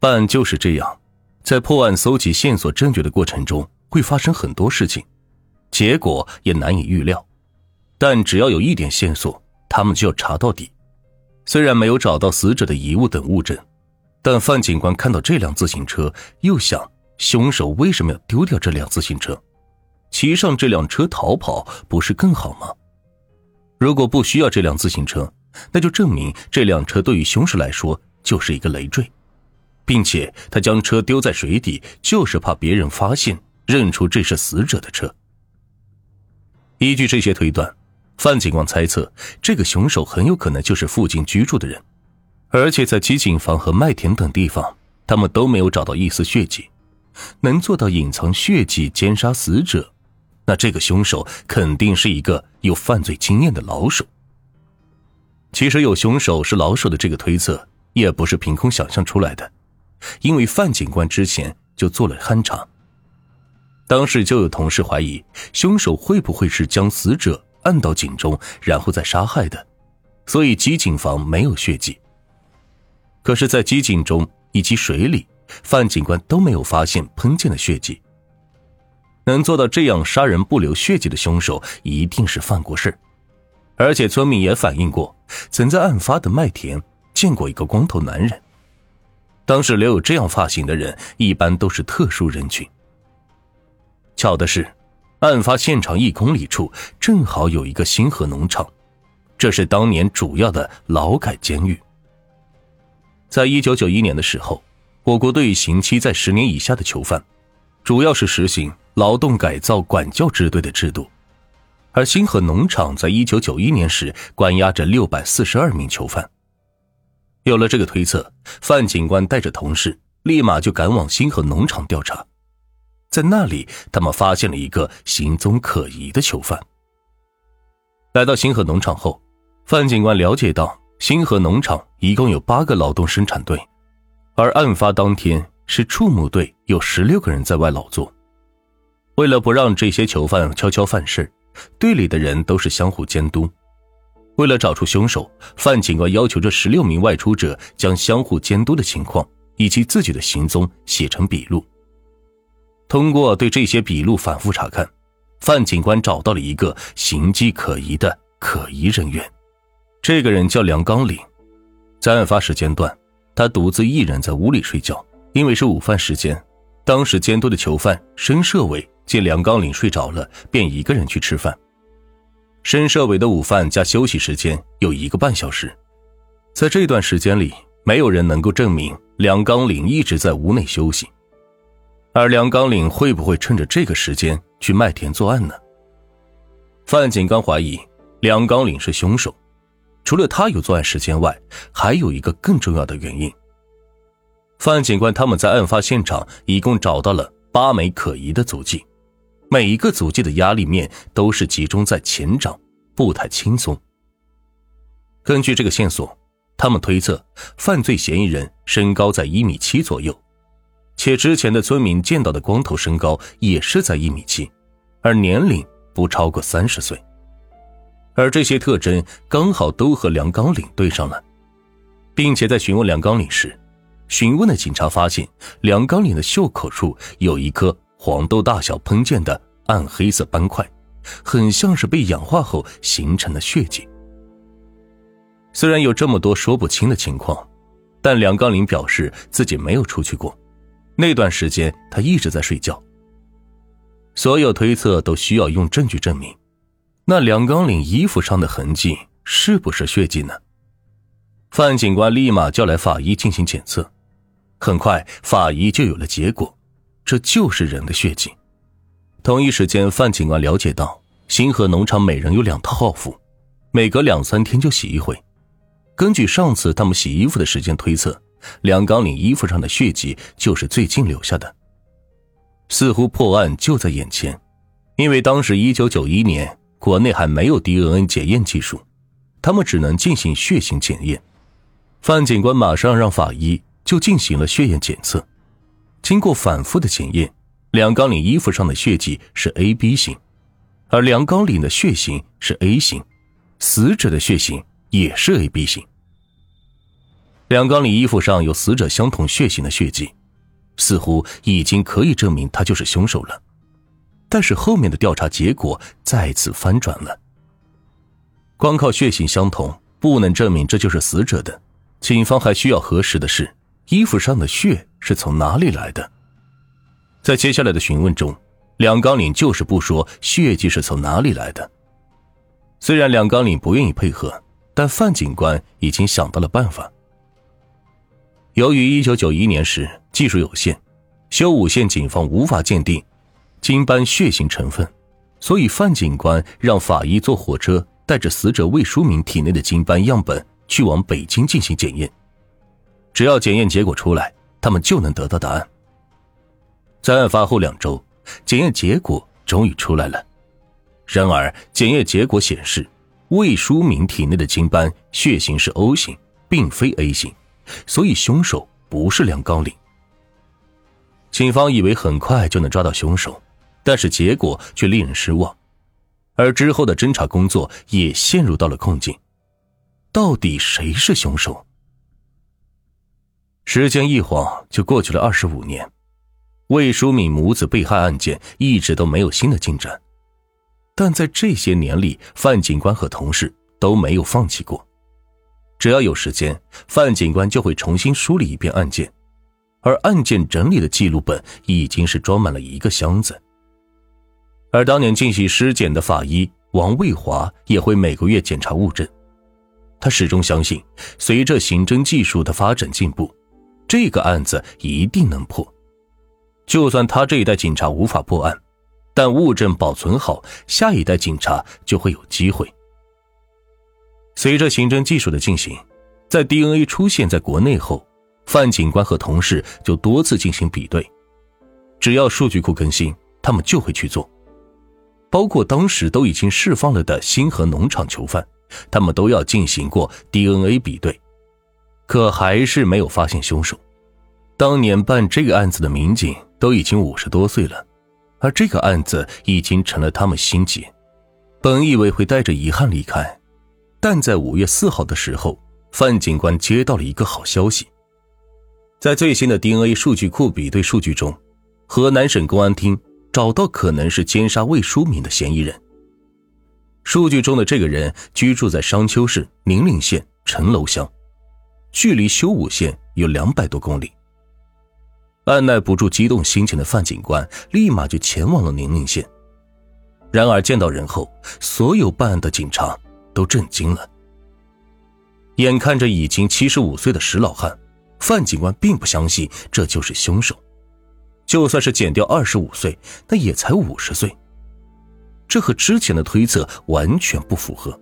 办案就是这样，在破案、搜集线索、证据的过程中，会发生很多事情，结果也难以预料。但只要有一点线索，他们就要查到底。虽然没有找到死者的遗物等物证，但范警官看到这辆自行车，又想：凶手为什么要丢掉这辆自行车？骑上这辆车逃跑不是更好吗？如果不需要这辆自行车，那就证明这辆车对于凶手来说就是一个累赘，并且他将车丢在水底，就是怕别人发现认出这是死者的车。依据这些推断。范警官猜测，这个凶手很有可能就是附近居住的人，而且在机井房和麦田等地方，他们都没有找到一丝血迹。能做到隐藏血迹、奸杀死者，那这个凶手肯定是一个有犯罪经验的老手。其实有凶手是老手的这个推测，也不是凭空想象出来的，因为范警官之前就做了勘查，当时就有同事怀疑，凶手会不会是将死者。按到井中，然后再杀害的，所以机井房没有血迹。可是，在机井中以及水里，范警官都没有发现喷溅的血迹。能做到这样杀人不留血迹的凶手，一定是犯过事而且村民也反映过，曾在案发的麦田见过一个光头男人。当时留有这样发型的人，一般都是特殊人群。巧的是。案发现场一公里处正好有一个星河农场，这是当年主要的劳改监狱。在一九九一年的时候，我国对刑期在十年以下的囚犯，主要是实行劳动改造管教支队的制度，而星河农场在一九九一年时关押着六百四十二名囚犯。有了这个推测，范警官带着同事立马就赶往星河农场调查。在那里，他们发现了一个行踪可疑的囚犯。来到星河农场后，范警官了解到，星河农场一共有八个劳动生产队，而案发当天是畜牧队有十六个人在外劳作。为了不让这些囚犯悄悄犯事，队里的人都是相互监督。为了找出凶手，范警官要求这十六名外出者将相互监督的情况以及自己的行踪写成笔录。通过对这些笔录反复查看，范警官找到了一个形迹可疑的可疑人员。这个人叫梁刚岭，在案发时间段，他独自一人在屋里睡觉，因为是午饭时间。当时监督的囚犯申社伟见梁刚岭睡着了，便一个人去吃饭。申社伟的午饭加休息时间有一个半小时，在这段时间里，没有人能够证明梁刚岭一直在屋内休息。而梁刚岭会不会趁着这个时间去麦田作案呢？范警官怀疑梁刚岭是凶手，除了他有作案时间外，还有一个更重要的原因。范警官他们在案发现场一共找到了八枚可疑的足迹，每一个足迹的压力面都是集中在前掌，不太轻松。根据这个线索，他们推测犯罪嫌疑人身高在一米七左右。且之前的村民见到的光头身高也是在一米七，而年龄不超过三十岁，而这些特征刚好都和梁刚岭对上了，并且在询问梁刚岭时，询问的警察发现梁刚岭的袖口处有一颗黄豆大小喷溅的暗黑色斑块，很像是被氧化后形成的血迹。虽然有这么多说不清的情况，但梁刚岭表示自己没有出去过。那段时间，他一直在睡觉。所有推测都需要用证据证明，那梁刚岭衣服上的痕迹是不是血迹呢？范警官立马叫来法医进行检测，很快法医就有了结果，这就是人的血迹。同一时间，范警官了解到，星河农场每人有两套号服，每隔两三天就洗一回。根据上次他们洗衣服的时间推测。梁刚领衣服上的血迹就是最近留下的，似乎破案就在眼前。因为当时一九九一年国内还没有 DNA 检验技术，他们只能进行血型检验。范警官马上让法医就进行了血液检测，经过反复的检验，梁刚岭衣服上的血迹是 AB 型，而梁刚岭的血型是 A 型，死者的血型也是 AB 型。梁刚里衣服上有死者相同血型的血迹，似乎已经可以证明他就是凶手了。但是后面的调查结果再次翻转了。光靠血型相同不能证明这就是死者的，警方还需要核实的是衣服上的血是从哪里来的。在接下来的询问中，梁刚岭就是不说血迹是从哪里来的。虽然梁刚岭不愿意配合，但范警官已经想到了办法。由于一九九一年时技术有限，修武县警方无法鉴定金斑血型成分，所以范警官让法医坐火车带着死者魏淑敏体内的金斑样本去往北京进行检验。只要检验结果出来，他们就能得到答案。在案发后两周，检验结果终于出来了。然而，检验结果显示，魏书明体内的精斑血型是 O 型，并非 A 型，所以凶手不是梁高岭。警方以为很快就能抓到凶手，但是结果却令人失望，而之后的侦查工作也陷入到了困境。到底谁是凶手？时间一晃就过去了二十五年，魏淑敏母子被害案件一直都没有新的进展。但在这些年里，范警官和同事都没有放弃过。只要有时间，范警官就会重新梳理一遍案件，而案件整理的记录本已经是装满了一个箱子。而当年进行尸检的法医王卫华也会每个月检查物证。他始终相信，随着刑侦技术的发展进步，这个案子一定能破。就算他这一代警察无法破案。但物证保存好，下一代警察就会有机会。随着刑侦技术的进行，在 DNA 出现在国内后，范警官和同事就多次进行比对。只要数据库更新，他们就会去做。包括当时都已经释放了的星河农场囚犯，他们都要进行过 DNA 比对，可还是没有发现凶手。当年办这个案子的民警都已经五十多岁了。而这个案子已经成了他们心结，本以为会带着遗憾离开，但在五月四号的时候，范警官接到了一个好消息，在最新的 DNA 数据库比对数据中，河南省公安厅找到可能是奸杀魏淑敏的嫌疑人。数据中的这个人居住在商丘市宁陵县陈楼乡，距离修武县有两百多公里。按耐不住激动心情的范警官立马就前往了宁宁县。然而见到人后，所有办案的警察都震惊了。眼看着已经七十五岁的石老汉，范警官并不相信这就是凶手。就算是减掉二十五岁，那也才五十岁，这和之前的推测完全不符合。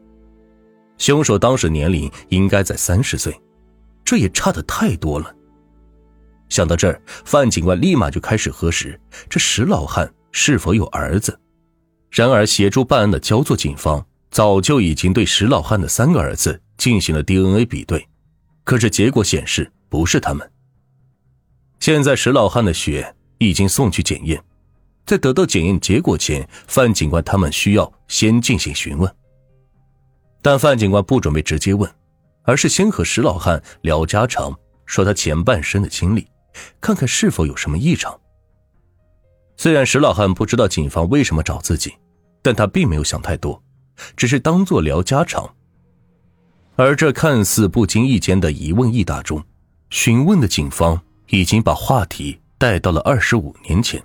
凶手当时年龄应该在三十岁，这也差的太多了。想到这儿，范警官立马就开始核实这石老汉是否有儿子。然而，协助办案的焦作警方早就已经对石老汉的三个儿子进行了 DNA 比对，可是结果显示不是他们。现在，石老汉的血已经送去检验，在得到检验结果前，范警官他们需要先进行询问。但范警官不准备直接问，而是先和石老汉聊家常，说他前半生的经历。看看是否有什么异常。虽然石老汉不知道警方为什么找自己，但他并没有想太多，只是当做聊家常。而这看似不经意间的一问一答中，询问的警方已经把话题带到了二十五年前。